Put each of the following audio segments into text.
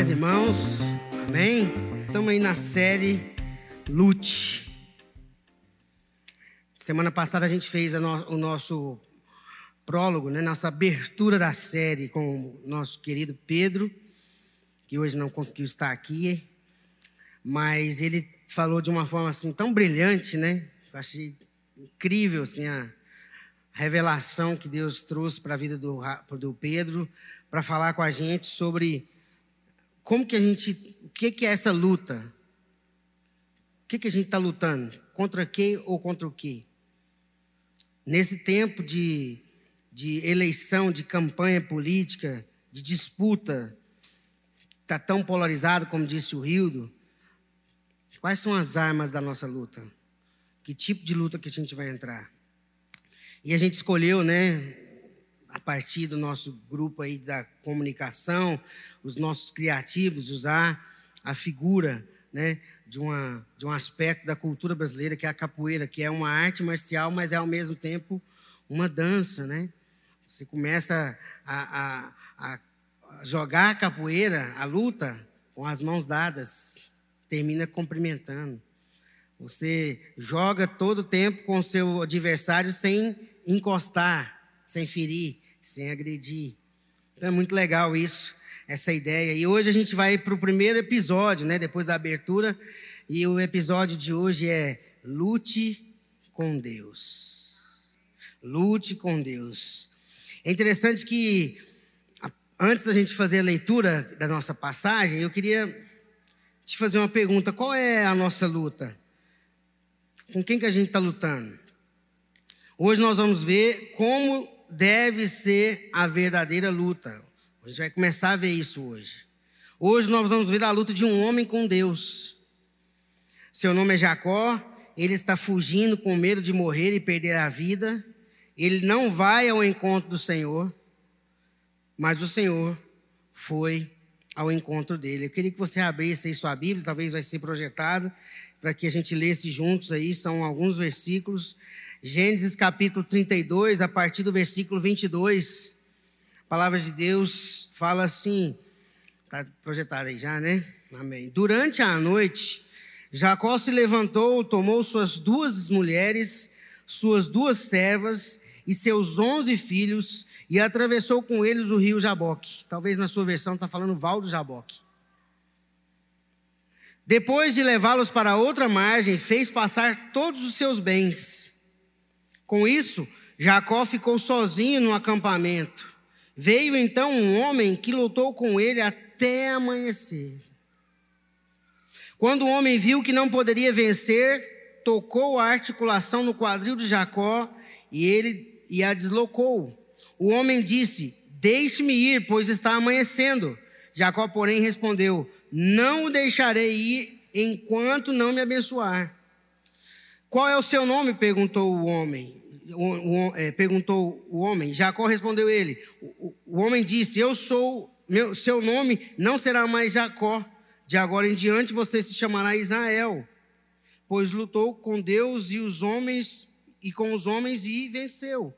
paz, irmãos. Amém? Estamos aí na série Lute. Semana passada a gente fez a no, o nosso prólogo, né? nossa abertura da série com o nosso querido Pedro, que hoje não conseguiu estar aqui, mas ele falou de uma forma assim tão brilhante, né? Eu achei incrível assim a revelação que Deus trouxe para a vida do, do Pedro para falar com a gente sobre como que a gente, o que, que é essa luta? O que, que a gente está lutando? Contra quem ou contra o quê? Nesse tempo de, de eleição, de campanha política, de disputa, está tão polarizado, como disse o Rildo, quais são as armas da nossa luta? Que tipo de luta que a gente vai entrar? E a gente escolheu, né, a partir do nosso grupo aí da comunicação, os nossos criativos, usar a figura né, de, uma, de um aspecto da cultura brasileira, que é a capoeira, que é uma arte marcial, mas é ao mesmo tempo uma dança. Né? Você começa a, a, a jogar a capoeira, a luta, com as mãos dadas, termina cumprimentando. Você joga todo o tempo com o seu adversário sem encostar, sem ferir sem agredir. Então é muito legal isso, essa ideia. E hoje a gente vai para o primeiro episódio, né, depois da abertura. E o episódio de hoje é Lute com Deus. Lute com Deus. É interessante que, antes da gente fazer a leitura da nossa passagem, eu queria te fazer uma pergunta: qual é a nossa luta? Com quem que a gente está lutando? Hoje nós vamos ver como deve ser a verdadeira luta. A gente vai começar a ver isso hoje. Hoje nós vamos ver a luta de um homem com Deus. Seu nome é Jacó, ele está fugindo com medo de morrer e perder a vida. Ele não vai ao encontro do Senhor, mas o Senhor foi ao encontro dele. Eu queria que você abrisse aí sua Bíblia, talvez vai ser projetado, para que a gente lesse juntos aí, são alguns versículos. Gênesis capítulo 32, a partir do versículo 22, a palavra de Deus fala assim, está projetado aí já, né? Amém. Durante a noite, Jacó se levantou, tomou suas duas mulheres, suas duas servas e seus onze filhos e atravessou com eles o rio Jaboque. Talvez na sua versão está falando Val do Jaboque. Depois de levá-los para outra margem, fez passar todos os seus bens com isso, Jacó ficou sozinho no acampamento. Veio então um homem que lutou com ele até amanhecer. Quando o homem viu que não poderia vencer, tocou a articulação no quadril de Jacó e ele e a deslocou. O homem disse: Deixe-me ir, pois está amanhecendo. Jacó, porém, respondeu: Não o deixarei ir enquanto não me abençoar. Qual é o seu nome? perguntou o homem o, o, é, perguntou o homem. Jacó respondeu ele. O, o homem disse: Eu sou, meu, seu nome não será mais Jacó. De agora em diante você se chamará Israel, pois lutou com Deus e os homens e com os homens e venceu.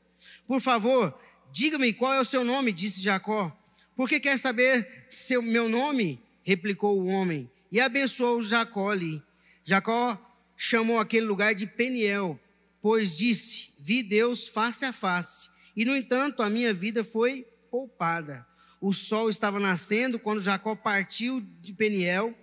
Por favor, diga-me qual é o seu nome, disse Jacó. Por que quer saber seu meu nome? replicou o homem. E abençoou Jacó ali. Jacó chamou aquele lugar de Peniel, pois disse: Vi Deus face a face, e no entanto a minha vida foi poupada. O sol estava nascendo quando Jacó partiu de Peniel,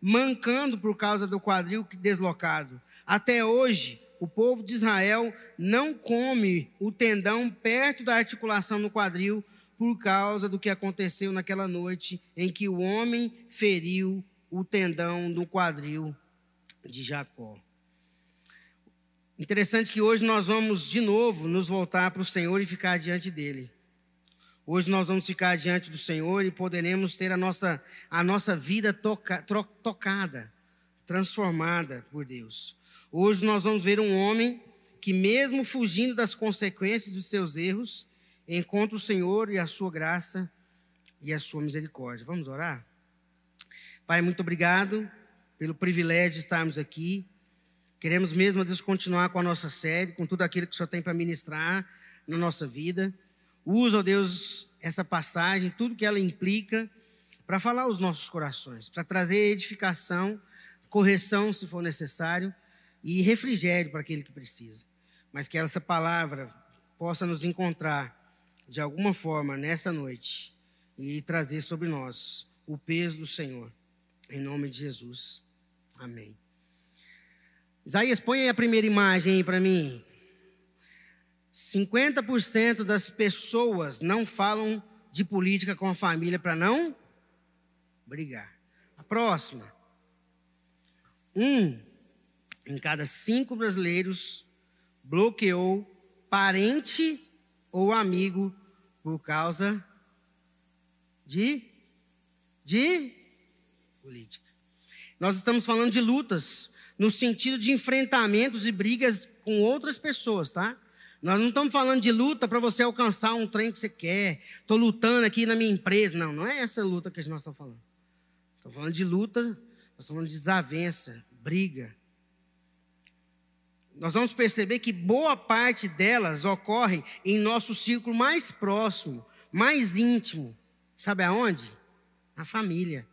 mancando por causa do quadril deslocado. Até hoje, o povo de Israel não come o tendão perto da articulação no quadril por causa do que aconteceu naquela noite em que o homem feriu o tendão do quadril de Jacó. Interessante que hoje nós vamos de novo nos voltar para o Senhor e ficar diante dele. Hoje nós vamos ficar diante do Senhor e poderemos ter a nossa, a nossa vida toca, tocada, transformada por Deus. Hoje nós vamos ver um homem que, mesmo fugindo das consequências dos seus erros, encontra o Senhor e a sua graça e a sua misericórdia. Vamos orar? Pai, muito obrigado pelo privilégio de estarmos aqui. Queremos mesmo, Deus, continuar com a nossa série, com tudo aquilo que o Senhor tem para ministrar na nossa vida. Usa, ó Deus, essa passagem, tudo que ela implica, para falar aos nossos corações, para trazer edificação, correção, se for necessário, e refrigério para aquele que precisa. Mas que essa palavra possa nos encontrar de alguma forma nessa noite e trazer sobre nós o peso do Senhor. Em nome de Jesus. Amém. Isaías, põe aí a primeira imagem para mim. 50% das pessoas não falam de política com a família para não brigar. A próxima. Um em cada cinco brasileiros bloqueou parente ou amigo por causa de, de política. Nós estamos falando de lutas no sentido de enfrentamentos e brigas com outras pessoas, tá? Nós não estamos falando de luta para você alcançar um trem que você quer. Estou lutando aqui na minha empresa. Não, não é essa luta que nós estamos falando. Estamos falando de luta, nós estamos falando de desavença, briga. Nós vamos perceber que boa parte delas ocorre em nosso círculo mais próximo, mais íntimo. Sabe aonde? Na família.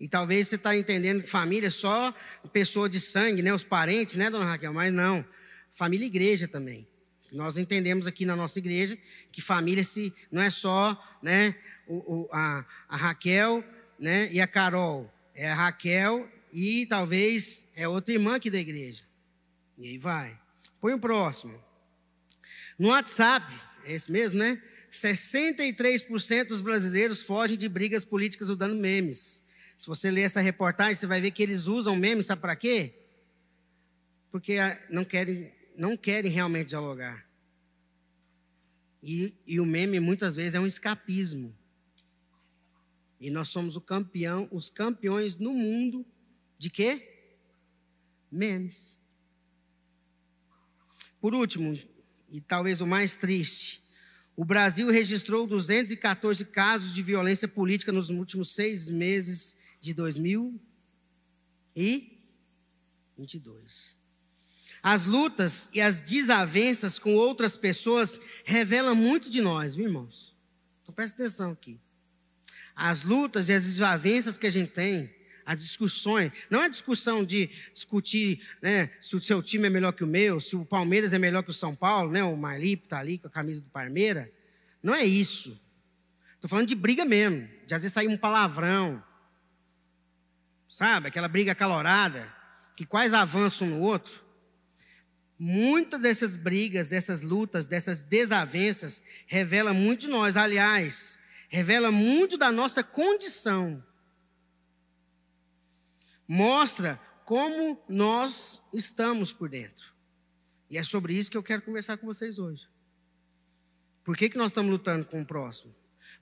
E talvez você está entendendo que família é só pessoa de sangue, né? Os parentes, né, dona Raquel? Mas não família e igreja também. Nós entendemos aqui na nossa igreja que família se, não é só né, o, o, a, a Raquel né, e a Carol. É a Raquel e talvez é outra irmã aqui da igreja. E aí vai. Põe o próximo. No WhatsApp, é esse mesmo, né? 63% dos brasileiros fogem de brigas políticas usando memes. Se você ler essa reportagem, você vai ver que eles usam memes, sabe para quê? Porque ah, não querem não querem realmente dialogar. E, e o meme muitas vezes é um escapismo. E nós somos o campeão, os campeões no mundo de quê? Memes. Por último, e talvez o mais triste, o Brasil registrou 214 casos de violência política nos últimos seis meses de 2022. As lutas e as desavenças com outras pessoas revelam muito de nós, viu, irmãos? Então presta atenção aqui. As lutas e as desavenças que a gente tem, as discussões, não é discussão de discutir né, se o seu time é melhor que o meu, se o Palmeiras é melhor que o São Paulo, né, o Marlipe está ali com a camisa do Parmeira. Não é isso. Estou falando de briga mesmo, de às vezes sair um palavrão, sabe? Aquela briga calorada, que quase avança um no outro. Muitas dessas brigas, dessas lutas, dessas desavenças, revela muito de nós. Aliás, revela muito da nossa condição. Mostra como nós estamos por dentro. E é sobre isso que eu quero conversar com vocês hoje. Por que, que nós estamos lutando com o próximo?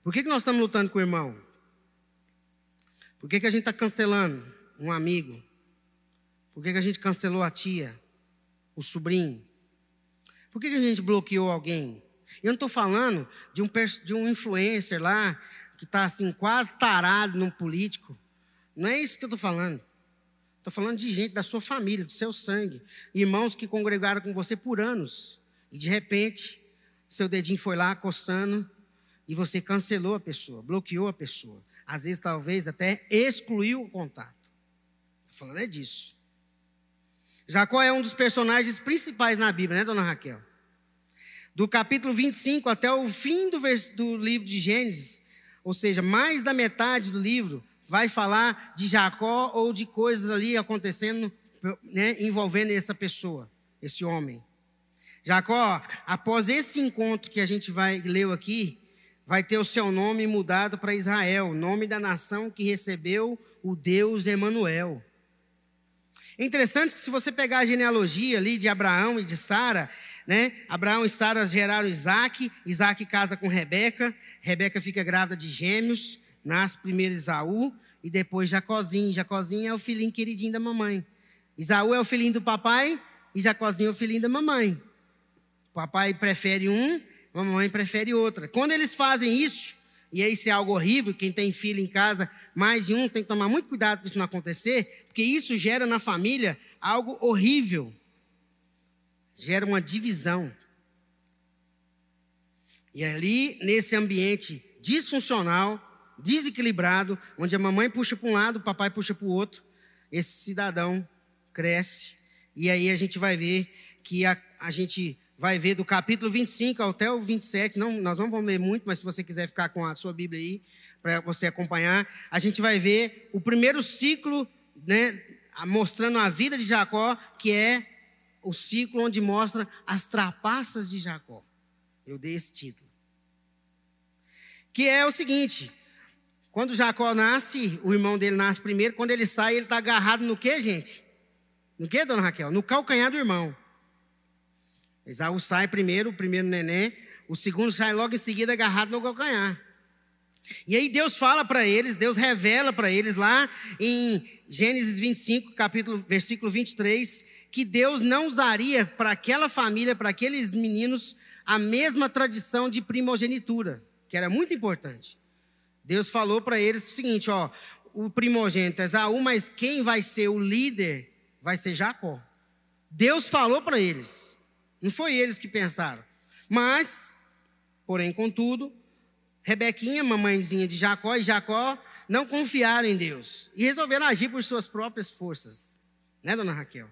Por que, que nós estamos lutando com o irmão? Por que, que a gente está cancelando um amigo? Por que, que a gente cancelou a tia? o sobrinho? Por que a gente bloqueou alguém? Eu não estou falando de um, de um influencer lá que está assim quase tarado num político. Não é isso que eu estou falando. Estou falando de gente da sua família, do seu sangue. Irmãos que congregaram com você por anos. E de repente, seu dedinho foi lá coçando e você cancelou a pessoa, bloqueou a pessoa. Às vezes, talvez até excluiu o contato. Estou falando é disso. Jacó é um dos personagens principais na Bíblia, né, dona Raquel? Do capítulo 25 até o fim do, do livro de Gênesis, ou seja, mais da metade do livro, vai falar de Jacó ou de coisas ali acontecendo, né, envolvendo essa pessoa, esse homem. Jacó, após esse encontro que a gente vai leu aqui, vai ter o seu nome mudado para Israel, nome da nação que recebeu o Deus Emanuel. É interessante que se você pegar a genealogia ali de Abraão e de Sara, né? Abraão e Sara geraram Isaac, Isaac casa com Rebeca, Rebeca fica grávida de gêmeos, nasce primeiro Isaú e depois Jacozinho. Jacozinho é o filhinho queridinho da mamãe. Isaú é o filhinho do papai e Jacozinho é o filhinho da mamãe. O papai prefere um, mamãe prefere outra. Quando eles fazem isso, e isso é algo horrível, quem tem filho em casa, mais de um, tem que tomar muito cuidado para isso não acontecer, porque isso gera na família algo horrível. Gera uma divisão. E ali, nesse ambiente disfuncional, desequilibrado, onde a mamãe puxa para um lado, o papai puxa para o outro. Esse cidadão cresce, e aí a gente vai ver que a, a gente vai ver do capítulo 25 até o 27, não, nós não vamos ler muito, mas se você quiser ficar com a sua Bíblia aí, para você acompanhar, a gente vai ver o primeiro ciclo, né, mostrando a vida de Jacó, que é o ciclo onde mostra as trapaças de Jacó. Eu dei esse título. Que é o seguinte: quando Jacó nasce, o irmão dele nasce primeiro, quando ele sai, ele está agarrado no que, gente? No que, dona Raquel? No calcanhar do irmão. Esaú sai primeiro, o primeiro neném, o segundo sai logo em seguida agarrado no calcanhar. E aí Deus fala para eles, Deus revela para eles lá em Gênesis 25, capítulo, versículo 23, que Deus não usaria para aquela família, para aqueles meninos, a mesma tradição de primogenitura, que era muito importante. Deus falou para eles o seguinte, ó, o primogênito é Esaú, mas quem vai ser o líder vai ser Jacó. Deus falou para eles. Não foi eles que pensaram. Mas, porém, contudo, Rebequinha, mamãezinha de Jacó, e Jacó não confiaram em Deus e resolveram agir por suas próprias forças. Né, dona Raquel?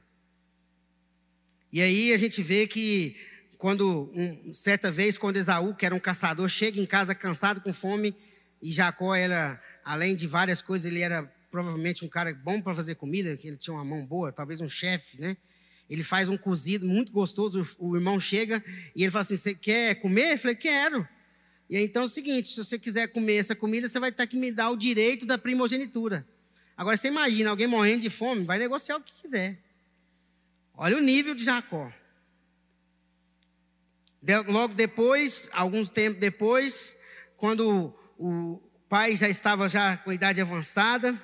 E aí a gente vê que quando um, certa vez quando Esaú, que era um caçador, chega em casa cansado com fome, e Jacó era, além de várias coisas, ele era provavelmente um cara bom para fazer comida, que ele tinha uma mão boa, talvez um chefe, né? Ele faz um cozido muito gostoso, o irmão chega e ele fala assim: Você quer comer? Eu falei: Quero. E aí, então é o seguinte: se você quiser comer essa comida, você vai ter que me dar o direito da primogenitura. Agora, você imagina alguém morrendo de fome, vai negociar o que quiser. Olha o nível de Jacó. Logo depois, alguns tempo depois, quando o pai já estava já com idade avançada,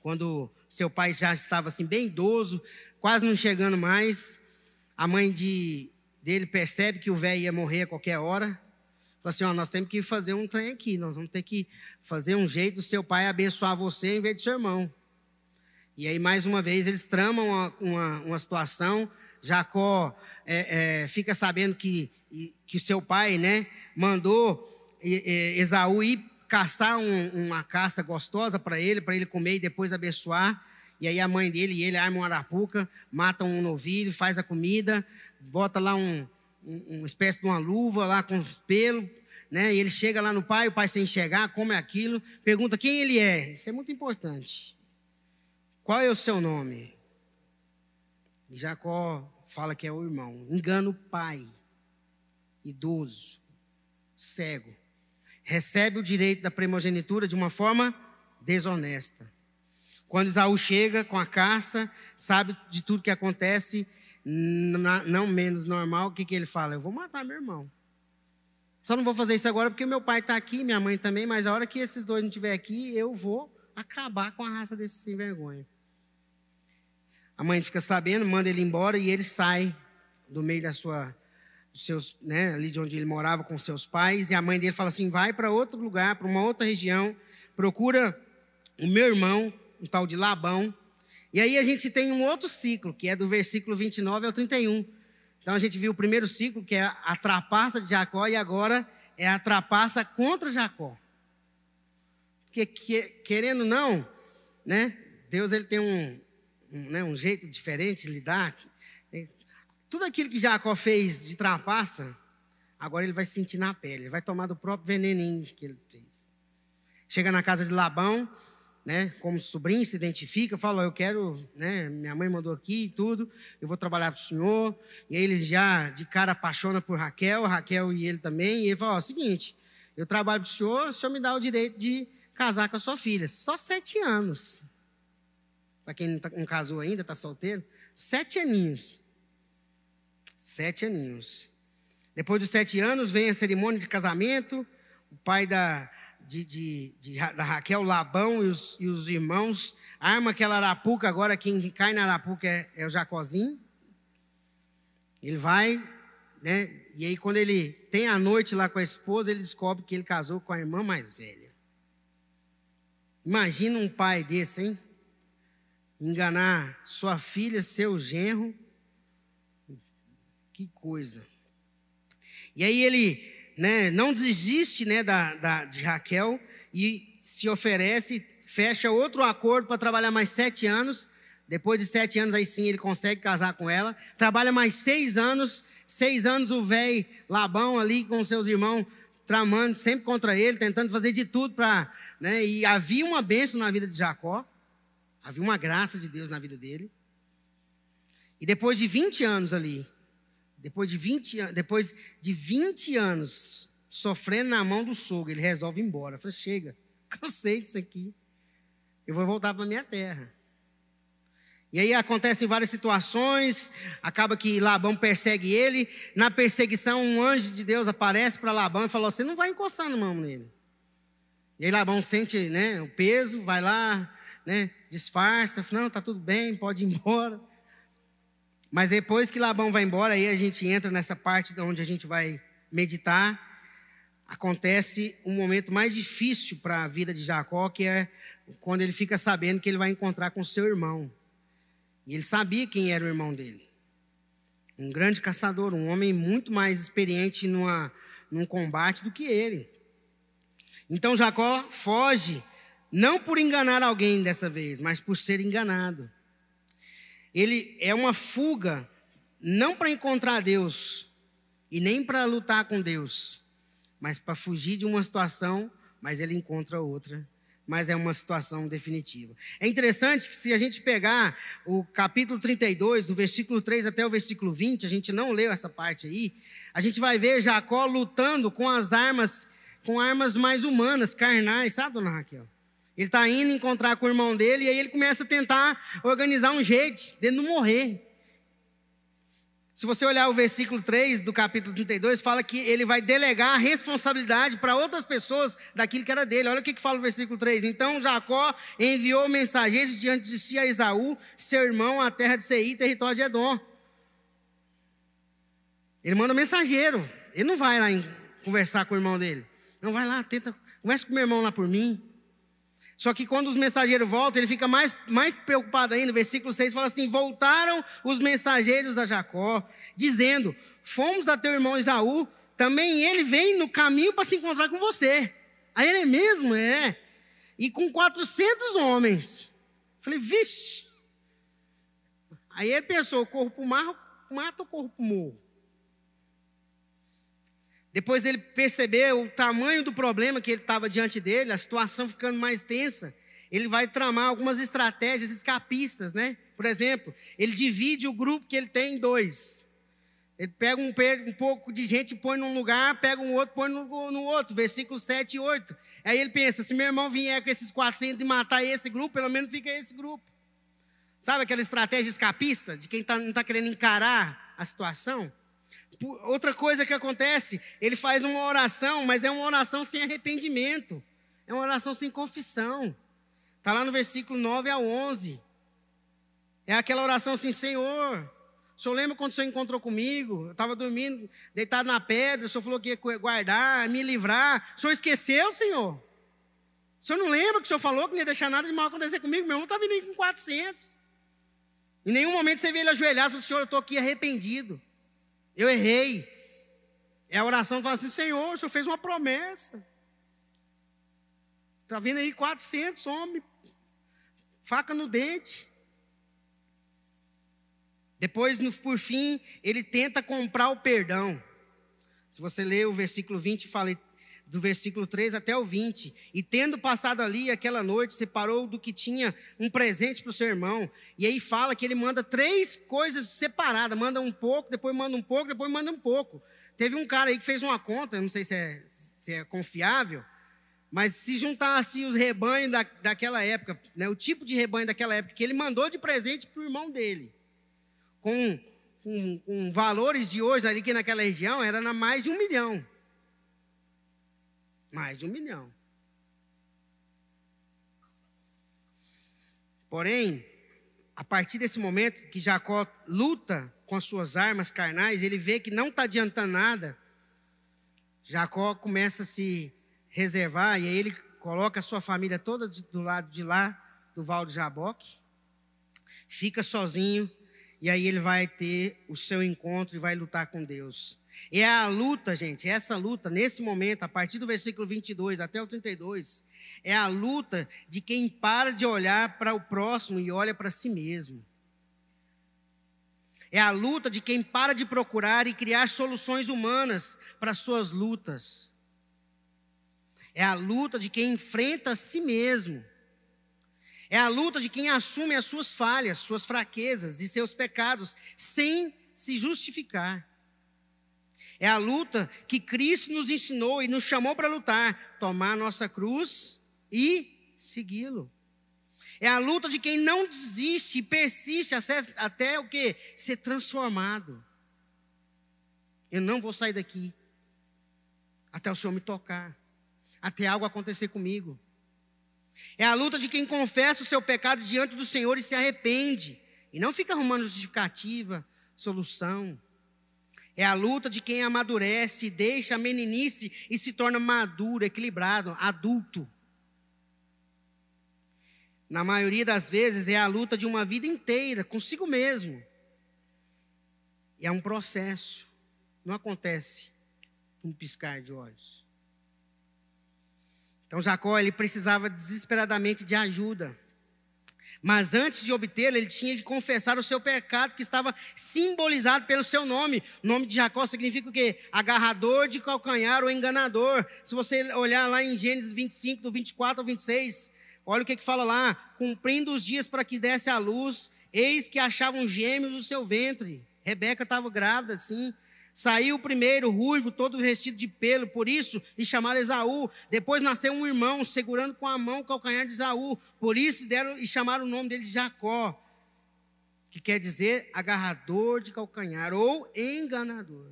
quando seu pai já estava assim bem idoso, quase não chegando mais. A mãe de, dele percebe que o velho ia morrer a qualquer hora. Fala assim: ó, nós temos que fazer um trem aqui, nós vamos ter que fazer um jeito do seu pai abençoar você em vez de seu irmão. E aí, mais uma vez, eles tramam uma, uma, uma situação. Jacó é, é, fica sabendo que, que seu pai né, mandou Esaú ir caçar um, uma caça gostosa para ele, para ele comer e depois abençoar. E aí a mãe dele e ele armam uma arapuca, matam um novilho, faz a comida, bota lá um, um, uma espécie de uma luva lá com os pelos, né? E ele chega lá no pai, o pai sem enxergar, come aquilo, pergunta quem ele é. Isso é muito importante. Qual é o seu nome? E Jacó fala que é o irmão. Engana o pai, idoso, cego. Recebe o direito da primogenitura de uma forma desonesta. Quando Isaú chega com a caça, sabe de tudo que acontece, não menos normal, o que, que ele fala? Eu vou matar meu irmão. Só não vou fazer isso agora porque meu pai está aqui, minha mãe também, mas a hora que esses dois não estiverem aqui, eu vou acabar com a raça desse sem vergonha. A mãe fica sabendo, manda ele embora e ele sai do meio da sua, dos seus, né, ali de onde ele morava com seus pais. E a mãe dele fala assim: vai para outro lugar, para uma outra região, procura o meu irmão um tal de Labão. E aí a gente tem um outro ciclo, que é do versículo 29 ao 31. Então a gente viu o primeiro ciclo, que é a trapaça de Jacó, e agora é a trapaça contra Jacó. Porque, querendo ou não, né, Deus ele tem um, um, né, um jeito diferente de lidar. Tudo aquilo que Jacó fez de trapaça, agora ele vai sentir na pele, ele vai tomar do próprio veneninho que ele fez. Chega na casa de Labão, né, como sobrinho, se identifica, fala, eu quero, né, minha mãe mandou aqui e tudo, eu vou trabalhar para o senhor. E aí ele já de cara apaixona por Raquel, Raquel e ele também, e ele fala, ó, seguinte, eu trabalho para o senhor, o senhor me dá o direito de casar com a sua filha. Só sete anos. Para quem não, tá, não casou ainda, está solteiro, sete aninhos. Sete aninhos. Depois dos sete anos, vem a cerimônia de casamento, o pai da, de, de, de, da Raquel, Labão e os, e os, irmãos, arma aquela arapuca, agora quem cai na arapuca é, é o Jacozinho. Ele vai, né? E aí quando ele tem a noite lá com a esposa, ele descobre que ele casou com a irmã mais velha. Imagina um pai desse, hein? Enganar sua filha, seu genro. Que coisa. E aí ele né, não desiste né, da, da, de Raquel, e se oferece, fecha outro acordo para trabalhar mais sete anos. Depois de sete anos, aí sim ele consegue casar com ela. Trabalha mais seis anos. Seis anos o velho Labão ali com seus irmãos tramando sempre contra ele, tentando fazer de tudo para. Né? E havia uma bênção na vida de Jacó. Havia uma graça de Deus na vida dele. E depois de 20 anos ali, depois de 20, depois de 20 anos sofrendo na mão do sogro, ele resolve ir embora. Falei, chega, cansei disso aqui. Eu vou voltar para minha terra. E aí acontecem várias situações, acaba que Labão persegue ele. Na perseguição, um anjo de Deus aparece para Labão e falou: Você não vai encostar no mão nele. E aí Labão sente né, o peso, vai lá, né, disfarça, fala, não, está tudo bem, pode ir embora. Mas depois que Labão vai embora, aí a gente entra nessa parte onde a gente vai meditar. Acontece um momento mais difícil para a vida de Jacó, que é quando ele fica sabendo que ele vai encontrar com seu irmão. E ele sabia quem era o irmão dele. Um grande caçador, um homem muito mais experiente numa, num combate do que ele. Então Jacó foge, não por enganar alguém dessa vez, mas por ser enganado ele é uma fuga, não para encontrar Deus e nem para lutar com Deus, mas para fugir de uma situação, mas ele encontra outra. Mas é uma situação definitiva. É interessante que, se a gente pegar o capítulo 32, do versículo 3 até o versículo 20, a gente não leu essa parte aí, a gente vai ver Jacó lutando com as armas, com armas mais humanas, carnais, sabe, dona Raquel? Ele está indo encontrar com o irmão dele e aí ele começa a tentar organizar um jeito de não morrer. Se você olhar o versículo 3 do capítulo 32, fala que ele vai delegar a responsabilidade para outras pessoas daquilo que era dele. Olha o que, que fala o versículo 3. Então Jacó enviou mensageiros diante de si a Esaú, seu irmão, à terra de Seir, território de Edom. Ele manda mensageiro. Ele não vai lá conversar com o irmão dele. Não vai lá, tenta, conversa com o meu irmão lá por mim. Só que quando os mensageiros voltam, ele fica mais, mais preocupado ainda. No versículo 6 fala assim: Voltaram os mensageiros a Jacó, dizendo: Fomos a teu irmão Isaú, também ele vem no caminho para se encontrar com você. Aí ele é mesmo? É. E com 400 homens. Falei, vixe. Aí ele pensou: corro para o mata ou para o morro? Depois ele percebeu o tamanho do problema que ele estava diante dele, a situação ficando mais tensa, ele vai tramar algumas estratégias escapistas, né? Por exemplo, ele divide o grupo que ele tem em dois. Ele pega um, um pouco de gente e põe num lugar, pega um outro, põe no, no outro, versículo 7 e 8. Aí ele pensa: se meu irmão vier com esses 400 e matar esse grupo, pelo menos fica esse grupo. Sabe aquela estratégia escapista de quem tá, não está querendo encarar a situação? Outra coisa que acontece, ele faz uma oração, mas é uma oração sem arrependimento. É uma oração sem confissão. Está lá no versículo 9 a 11. É aquela oração assim: Senhor, o senhor lembra quando o senhor encontrou comigo? Eu estava dormindo, deitado na pedra, o senhor falou que ia guardar, me livrar. O senhor esqueceu, senhor? O senhor não lembra que o senhor falou que não ia deixar nada de mal acontecer comigo? Meu irmão está vindo aí com 400. Em nenhum momento você vê ele ajoelhado e falou: Senhor, eu estou aqui arrependido. Eu errei. É a oração que fala assim: Senhor, o Senhor fez uma promessa. Está vindo aí 400 homens, faca no dente. Depois, por fim, ele tenta comprar o perdão. Se você ler o versículo 20, fala do versículo 3 até o 20. E tendo passado ali aquela noite, separou do que tinha um presente para o seu irmão. E aí fala que ele manda três coisas separadas: manda um pouco, depois manda um pouco, depois manda um pouco. Teve um cara aí que fez uma conta, não sei se é, se é confiável, mas se juntasse os rebanhos da, daquela época, né, o tipo de rebanho daquela época, que ele mandou de presente para o irmão dele, com, com, com valores de hoje ali que naquela região era na mais de um milhão. Mais de um milhão. Porém, a partir desse momento que Jacó luta com as suas armas carnais, ele vê que não está adiantando nada. Jacó começa a se reservar e aí ele coloca a sua família toda do lado de lá do Val de Jaboque, fica sozinho e aí ele vai ter o seu encontro e vai lutar com Deus. E é a luta, gente, essa luta, nesse momento, a partir do versículo 22 até o 32, é a luta de quem para de olhar para o próximo e olha para si mesmo. É a luta de quem para de procurar e criar soluções humanas para suas lutas. É a luta de quem enfrenta a si mesmo. É a luta de quem assume as suas falhas, suas fraquezas e seus pecados sem se justificar. É a luta que Cristo nos ensinou e nos chamou para lutar, tomar nossa cruz e segui-lo. É a luta de quem não desiste e persiste até, o que? Ser transformado. Eu não vou sair daqui até o Senhor me tocar, até algo acontecer comigo. É a luta de quem confessa o seu pecado diante do Senhor e se arrepende, e não fica arrumando justificativa, solução. É a luta de quem amadurece, deixa a meninice e se torna maduro, equilibrado, adulto. Na maioria das vezes é a luta de uma vida inteira consigo mesmo. É um processo, não acontece um piscar de olhos. Então Jacó ele precisava desesperadamente de ajuda. Mas antes de obtê-la, ele tinha de confessar o seu pecado que estava simbolizado pelo seu nome. O nome de Jacó significa o quê? Agarrador de calcanhar ou enganador. Se você olhar lá em Gênesis 25, do 24 ao 26, olha o que, que fala lá: cumprindo os dias para que desse a luz, eis que achavam gêmeos no seu ventre. Rebeca estava grávida, assim. Saiu o primeiro, ruivo, todo vestido de pelo, por isso lhe chamaram Esaú. Depois nasceu um irmão, segurando com a mão o calcanhar de Esaú. Por isso deram e chamaram o nome dele de Jacó, que quer dizer agarrador de calcanhar ou enganador.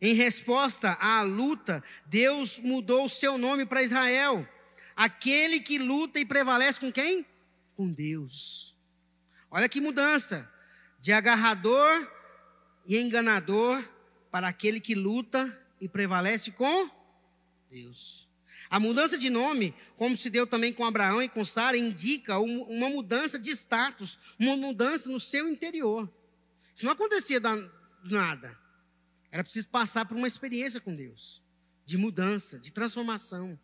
Em resposta à luta, Deus mudou o seu nome para Israel. Aquele que luta e prevalece com quem? Com Deus. Olha que mudança. De agarrador e enganador para aquele que luta e prevalece com Deus. A mudança de nome, como se deu também com Abraão e com Sara, indica uma mudança de status, uma mudança no seu interior. Isso não acontecia do nada. Era preciso passar por uma experiência com Deus, de mudança, de transformação.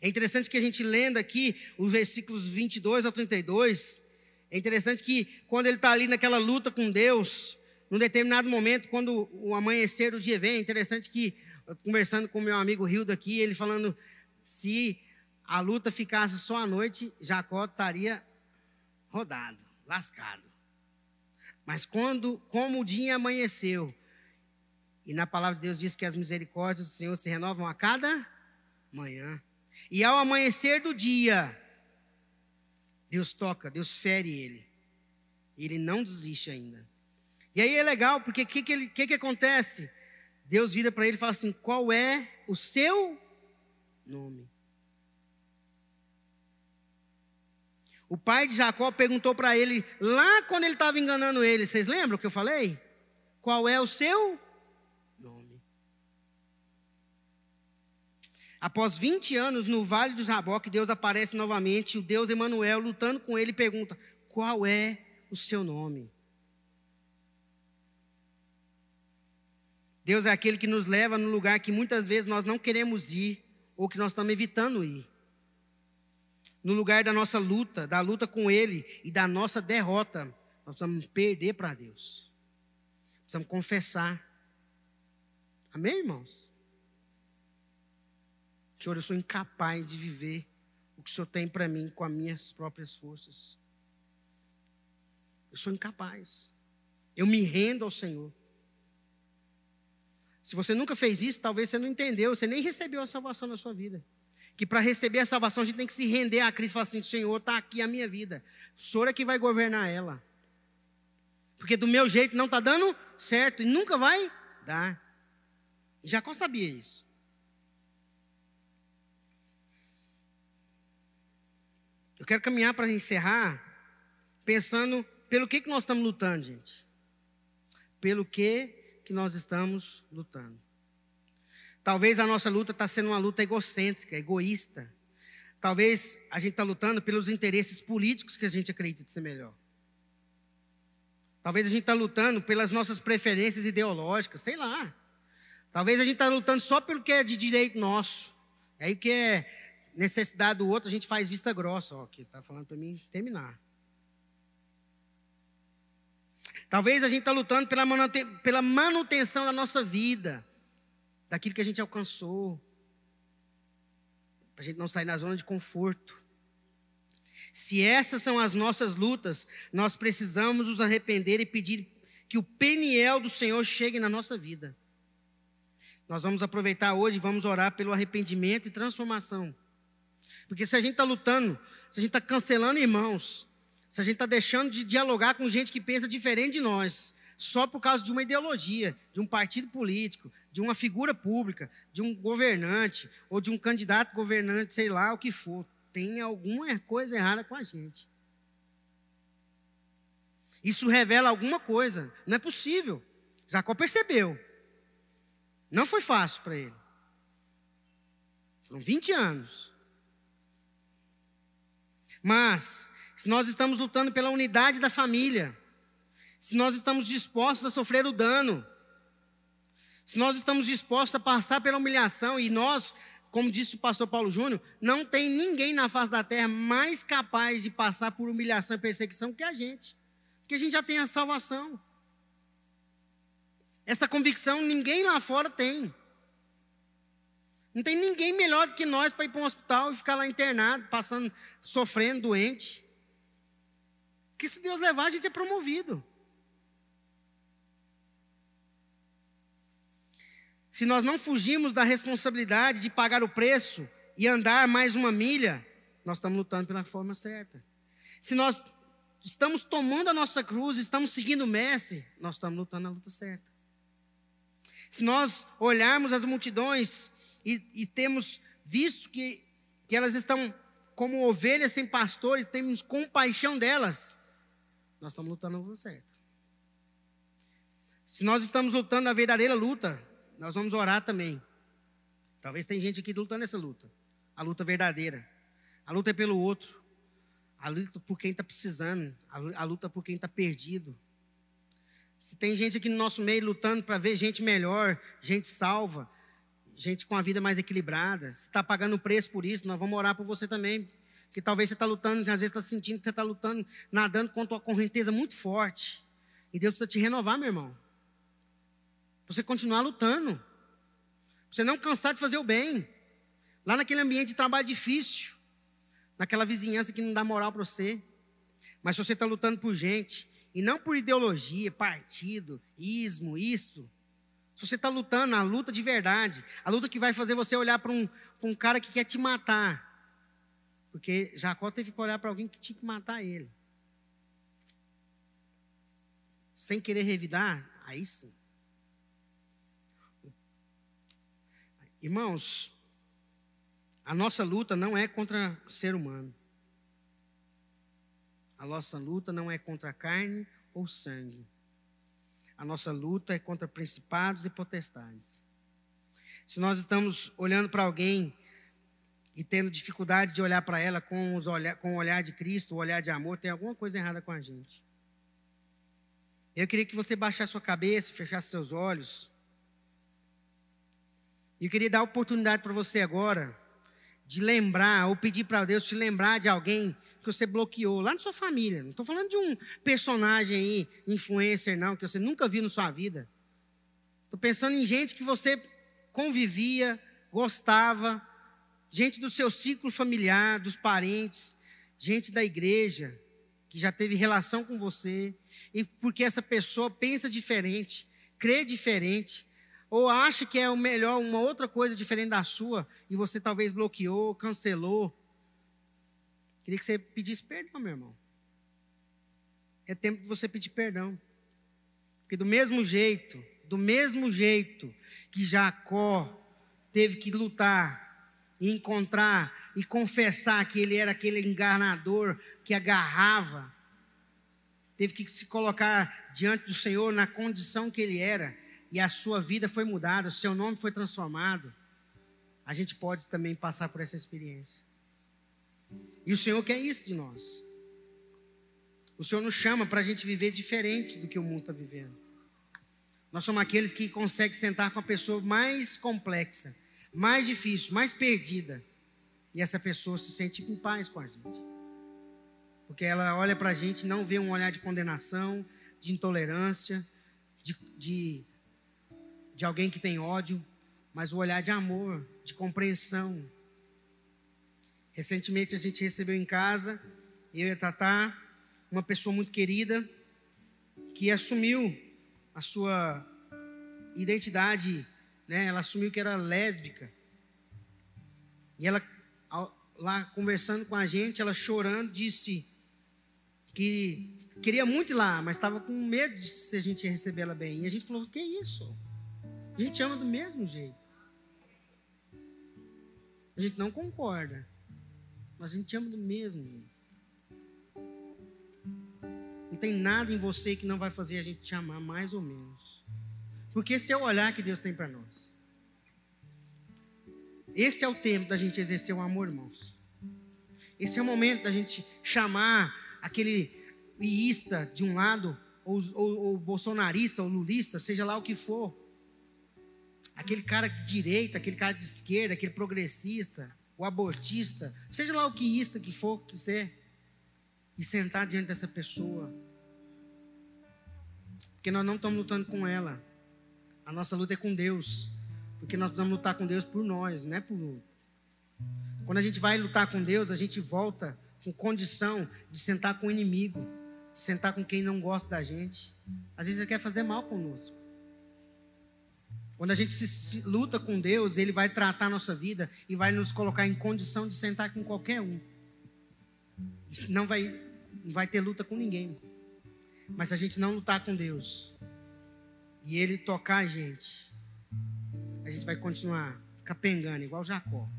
É interessante que a gente lendo aqui os versículos 22 ao 32, é interessante que quando ele está ali naquela luta com Deus, num determinado momento, quando o amanhecer do dia vem, é interessante que, conversando com meu amigo Rildo aqui, ele falando, se a luta ficasse só à noite, Jacó estaria rodado, lascado. Mas quando, como o dia amanheceu, e na palavra de Deus diz que as misericórdias do Senhor se renovam a cada manhã. E ao amanhecer do dia, Deus toca, Deus fere ele. Ele não desiste ainda. E aí é legal, porque o que, que, que, que acontece? Deus vira para ele e fala assim: qual é o seu nome? O pai de Jacó perguntou para ele, lá quando ele estava enganando ele, vocês lembram o que eu falei? Qual é o seu nome? Após 20 anos no Vale do Jaboque, Deus aparece novamente, o Deus Emanuel lutando com ele pergunta: Qual é o seu nome? Deus é aquele que nos leva no lugar que muitas vezes nós não queremos ir ou que nós estamos evitando ir. No lugar da nossa luta, da luta com Ele e da nossa derrota, nós precisamos perder para Deus. Precisamos confessar. Amém, irmãos? Senhor, eu sou incapaz de viver o que o Senhor tem para mim com as minhas próprias forças. Eu sou incapaz. Eu me rendo ao Senhor. Se você nunca fez isso, talvez você não entendeu, você nem recebeu a salvação na sua vida. Que para receber a salvação a gente tem que se render a Cristo e falar assim: Senhor, está aqui a minha vida. O Senhor é que vai governar ela. Porque do meu jeito não está dando certo e nunca vai dar. E Jacó sabia isso. Eu quero caminhar para encerrar pensando pelo que, que nós estamos lutando, gente. Pelo que que nós estamos lutando. Talvez a nossa luta está sendo uma luta egocêntrica, egoísta. Talvez a gente está lutando pelos interesses políticos que a gente acredita ser melhor. Talvez a gente está lutando pelas nossas preferências ideológicas, sei lá. Talvez a gente está lutando só pelo que é de direito nosso. Aí que é necessidade do outro, a gente faz vista grossa, ó, que está falando para mim terminar. Talvez a gente está lutando pela, pela manutenção da nossa vida, daquilo que a gente alcançou, para a gente não sair na zona de conforto. Se essas são as nossas lutas, nós precisamos nos arrepender e pedir que o peniel do Senhor chegue na nossa vida. Nós vamos aproveitar hoje e vamos orar pelo arrependimento e transformação. Porque se a gente está lutando, se a gente está cancelando irmãos, se a gente está deixando de dialogar com gente que pensa diferente de nós, só por causa de uma ideologia, de um partido político, de uma figura pública, de um governante, ou de um candidato governante, sei lá o que for, tem alguma coisa errada com a gente. Isso revela alguma coisa. Não é possível. Jacó percebeu. Não foi fácil para ele. Foram 20 anos. Mas, se nós estamos lutando pela unidade da família, se nós estamos dispostos a sofrer o dano, se nós estamos dispostos a passar pela humilhação, e nós, como disse o pastor Paulo Júnior, não tem ninguém na face da terra mais capaz de passar por humilhação e perseguição que a gente, porque a gente já tem a salvação. Essa convicção ninguém lá fora tem. Não tem ninguém melhor do que nós para ir para um hospital e ficar lá internado, passando, sofrendo, doente. Que se Deus levar, a gente é promovido. Se nós não fugimos da responsabilidade de pagar o preço e andar mais uma milha, nós estamos lutando pela forma certa. Se nós estamos tomando a nossa cruz, estamos seguindo o Mestre, nós estamos lutando a luta certa. Se nós olharmos as multidões e, e temos visto que, que elas estão como ovelhas sem pastor e temos compaixão delas, nós estamos lutando no certo. Se nós estamos lutando a verdadeira luta, nós vamos orar também. Talvez tem gente aqui lutando essa luta, a luta verdadeira. A luta é pelo outro, a luta por quem está precisando, a luta por quem está perdido. Se tem gente aqui no nosso meio lutando para ver gente melhor, gente salva, gente com a vida mais equilibrada. Se está pagando preço por isso, nós vamos orar por você também. Que talvez você está lutando, às vezes está sentindo que você está lutando, nadando contra uma correnteza muito forte. E Deus precisa te renovar, meu irmão. Você continuar lutando. Você não cansar de fazer o bem. Lá naquele ambiente de trabalho difícil. Naquela vizinhança que não dá moral para você. Mas se você está lutando por gente, e não por ideologia, partido, ismo, isso, se você está lutando a luta de verdade, a luta que vai fazer você olhar para um, um cara que quer te matar. Porque Jacó teve que olhar para alguém que tinha que matar ele. Sem querer revidar, aí sim. Irmãos, a nossa luta não é contra ser humano. A nossa luta não é contra carne ou sangue a nossa luta é contra principados e potestades. Se nós estamos olhando para alguém e tendo dificuldade de olhar para ela com, os olhar, com o olhar de Cristo, o olhar de amor, tem alguma coisa errada com a gente. Eu queria que você baixasse sua cabeça, fechasse seus olhos. E eu queria dar a oportunidade para você agora de lembrar, ou pedir para Deus te lembrar de alguém que você bloqueou lá na sua família. Não estou falando de um personagem aí, influencer, não, que você nunca viu na sua vida. Estou pensando em gente que você convivia, gostava, gente do seu ciclo familiar, dos parentes, gente da igreja, que já teve relação com você, e porque essa pessoa pensa diferente, crê diferente, ou acha que é o melhor, uma outra coisa diferente da sua, e você talvez bloqueou, cancelou, Queria que você pedisse perdão, meu irmão. É tempo de você pedir perdão. Porque do mesmo jeito, do mesmo jeito que Jacó teve que lutar e encontrar e confessar que ele era aquele enganador que agarrava, teve que se colocar diante do Senhor na condição que ele era, e a sua vida foi mudada, o seu nome foi transformado. A gente pode também passar por essa experiência. E o Senhor quer isso de nós. O Senhor nos chama para a gente viver diferente do que o mundo está vivendo. Nós somos aqueles que conseguem sentar com a pessoa mais complexa, mais difícil, mais perdida. E essa pessoa se sente em paz com a gente. Porque ela olha para a gente não vê um olhar de condenação, de intolerância, de, de, de alguém que tem ódio, mas o olhar de amor, de compreensão. Recentemente a gente recebeu em casa, eu e a Tatá, uma pessoa muito querida, que assumiu a sua identidade, né? ela assumiu que era lésbica. E ela, lá conversando com a gente, ela chorando, disse que queria muito ir lá, mas estava com medo de se a gente ia receber ela bem. E a gente falou: que isso? A gente ama do mesmo jeito. A gente não concorda, mas a gente ama do mesmo jeito. Não tem nada em você que não vai fazer a gente te amar mais ou menos. Porque esse é o olhar que Deus tem para nós. Esse é o tempo da gente exercer o amor, irmãos. Esse é o momento da gente chamar aquele iista de um lado, ou, ou, ou bolsonarista, ou lulista, seja lá o que for aquele cara de direita, aquele cara de esquerda, aquele progressista, o abortista, seja lá o que isso que for quiser, e sentar diante dessa pessoa. Porque nós não estamos lutando com ela. A nossa luta é com Deus. Porque nós precisamos lutar com Deus por nós, não é por outro. Quando a gente vai lutar com Deus, a gente volta com condição de sentar com o inimigo, de sentar com quem não gosta da gente. Às vezes ele quer fazer mal conosco. Quando a gente se, se, luta com Deus, Ele vai tratar a nossa vida e vai nos colocar em condição de sentar com qualquer um. Não vai, não vai ter luta com ninguém. Mas se a gente não lutar com Deus e Ele tocar a gente, a gente vai continuar capengando, igual Jacó.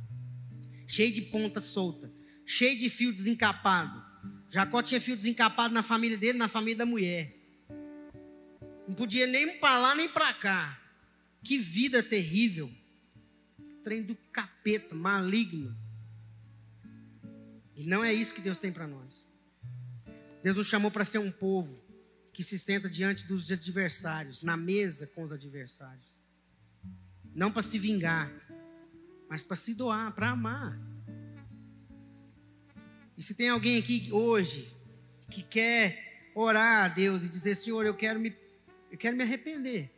Cheio de ponta solta, cheio de fio desencapado. Jacó tinha fio desencapado na família dele, na família da mulher. Não podia nem para lá nem para cá. Que vida terrível. Trem do capeta, maligno. E não é isso que Deus tem para nós. Deus nos chamou para ser um povo que se senta diante dos adversários, na mesa com os adversários. Não para se vingar, mas para se doar, para amar. E se tem alguém aqui hoje que quer orar a Deus e dizer, Senhor, eu quero me, eu quero me arrepender.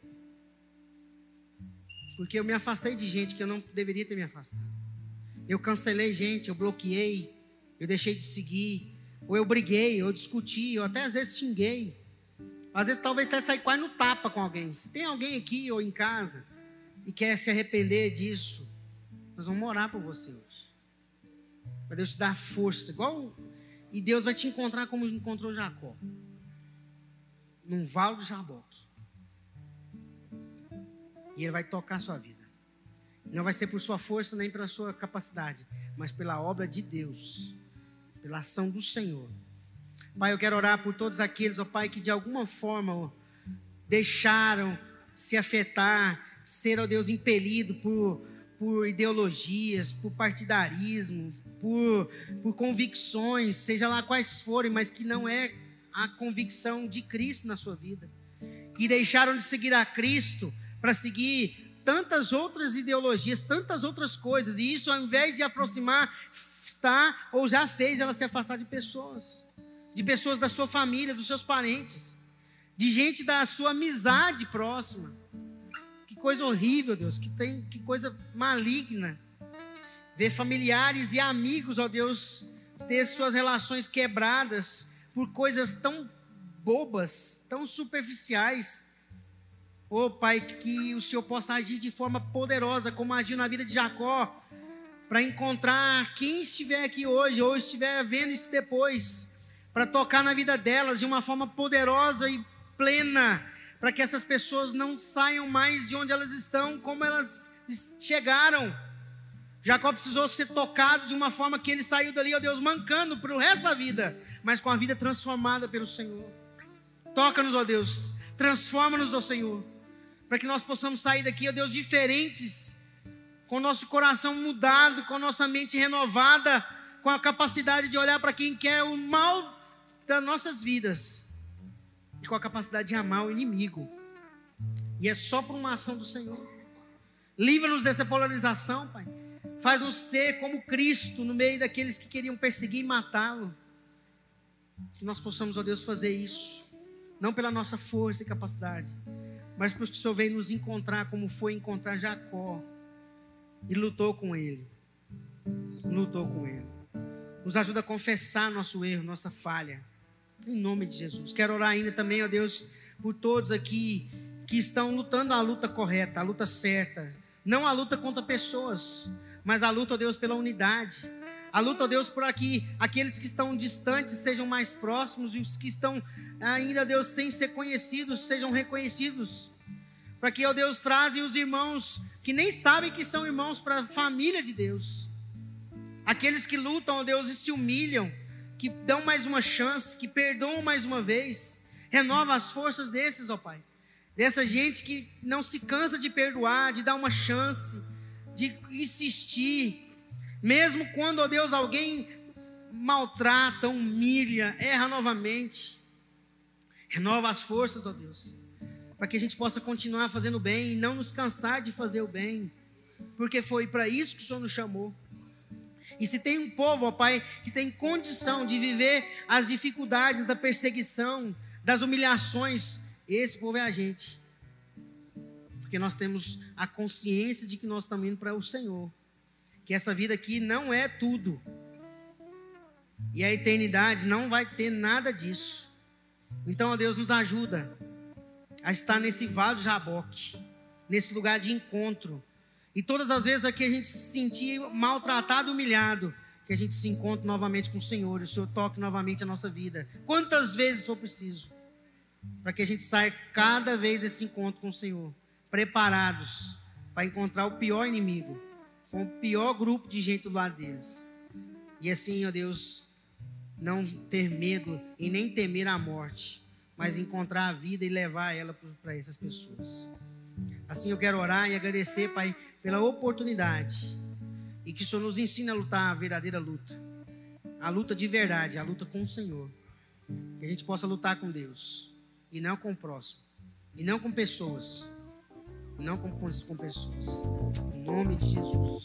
Porque eu me afastei de gente que eu não deveria ter me afastado. Eu cancelei gente, eu bloqueei, eu deixei de seguir, ou eu briguei, eu discuti, eu até às vezes xinguei. Às vezes talvez até sair quase no tapa com alguém. Se tem alguém aqui ou em casa e quer se arrepender disso, nós vamos orar por você hoje. Para Deus te dar força, igual e Deus vai te encontrar como encontrou Jacó. Num vale de Jaboque. E Ele vai tocar a sua vida. Não vai ser por sua força nem pela sua capacidade, mas pela obra de Deus, pela ação do Senhor. Pai, eu quero orar por todos aqueles, ó Pai, que de alguma forma ó, deixaram se afetar, ser, ó Deus, impelido por, por ideologias, por partidarismo, por, por convicções, seja lá quais forem, mas que não é a convicção de Cristo na sua vida. Que deixaram de seguir a Cristo para seguir tantas outras ideologias, tantas outras coisas, e isso ao invés de aproximar, está ou já fez ela se afastar de pessoas, de pessoas da sua família, dos seus parentes, de gente da sua amizade próxima. Que coisa horrível, Deus, que tem, que coisa maligna. Ver familiares e amigos, ó Deus, ter suas relações quebradas por coisas tão bobas, tão superficiais Oh, Pai, que o Senhor possa agir de forma poderosa, como agiu na vida de Jacó, para encontrar quem estiver aqui hoje, ou estiver vendo isso depois, para tocar na vida delas de uma forma poderosa e plena, para que essas pessoas não saiam mais de onde elas estão, como elas chegaram. Jacó precisou ser tocado de uma forma que ele saiu dali, ó Deus, mancando para o resto da vida, mas com a vida transformada pelo Senhor. Toca-nos, ó Deus, transforma-nos, ó Senhor para que nós possamos sair daqui, ó Deus, diferentes, com nosso coração mudado, com nossa mente renovada, com a capacidade de olhar para quem quer o mal das nossas vidas e com a capacidade de amar o inimigo. E é só por uma ação do Senhor. Livra-nos dessa polarização, Pai. Faz-nos ser como Cristo no meio daqueles que queriam perseguir e matá-lo. Que nós possamos, ó Deus, fazer isso. Não pela nossa força e capacidade, mas porque o Senhor veio nos encontrar como foi encontrar Jacó e lutou com ele. Lutou com ele. Nos ajuda a confessar nosso erro, nossa falha. Em nome de Jesus. Quero orar ainda também, ó Deus, por todos aqui que estão lutando a luta correta, a luta certa. Não a luta contra pessoas, mas a luta, ó Deus, pela unidade. A luta, ó Deus, por aqui, aqueles que estão distantes sejam mais próximos e os que estão ainda, Deus, sem ser conhecidos, sejam reconhecidos. Para que, ó Deus, trazem os irmãos que nem sabem que são irmãos para a família de Deus. Aqueles que lutam, ó Deus, e se humilham, que dão mais uma chance, que perdoam mais uma vez. Renova as forças desses, ó Pai. Dessa gente que não se cansa de perdoar, de dar uma chance, de insistir. Mesmo quando, ó Deus, alguém maltrata, humilha, erra novamente. Renova as forças, ó Deus, para que a gente possa continuar fazendo bem e não nos cansar de fazer o bem, porque foi para isso que o Senhor nos chamou. E se tem um povo, ó Pai, que tem condição de viver as dificuldades da perseguição, das humilhações, esse povo é a gente. Porque nós temos a consciência de que nós estamos indo para o Senhor. Que essa vida aqui não é tudo. E a eternidade não vai ter nada disso. Então, ó Deus, nos ajuda a estar nesse vale do Jaboque, nesse lugar de encontro. E todas as vezes aqui a gente se sentir maltratado, humilhado, que a gente se encontre novamente com o Senhor, e o Senhor toque novamente a nossa vida. Quantas vezes for preciso, para que a gente saia cada vez desse encontro com o Senhor, preparados para encontrar o pior inimigo, com o pior grupo de gente do lado deles. E assim, ó Deus, não ter medo e nem temer a morte, mas encontrar a vida e levar ela para essas pessoas. Assim eu quero orar e agradecer, Pai, pela oportunidade e que o Senhor nos ensine a lutar a verdadeira luta, a luta de verdade, a luta com o Senhor. Que a gente possa lutar com Deus e não com o próximo, e não com pessoas, e não com, com pessoas. Em nome de Jesus.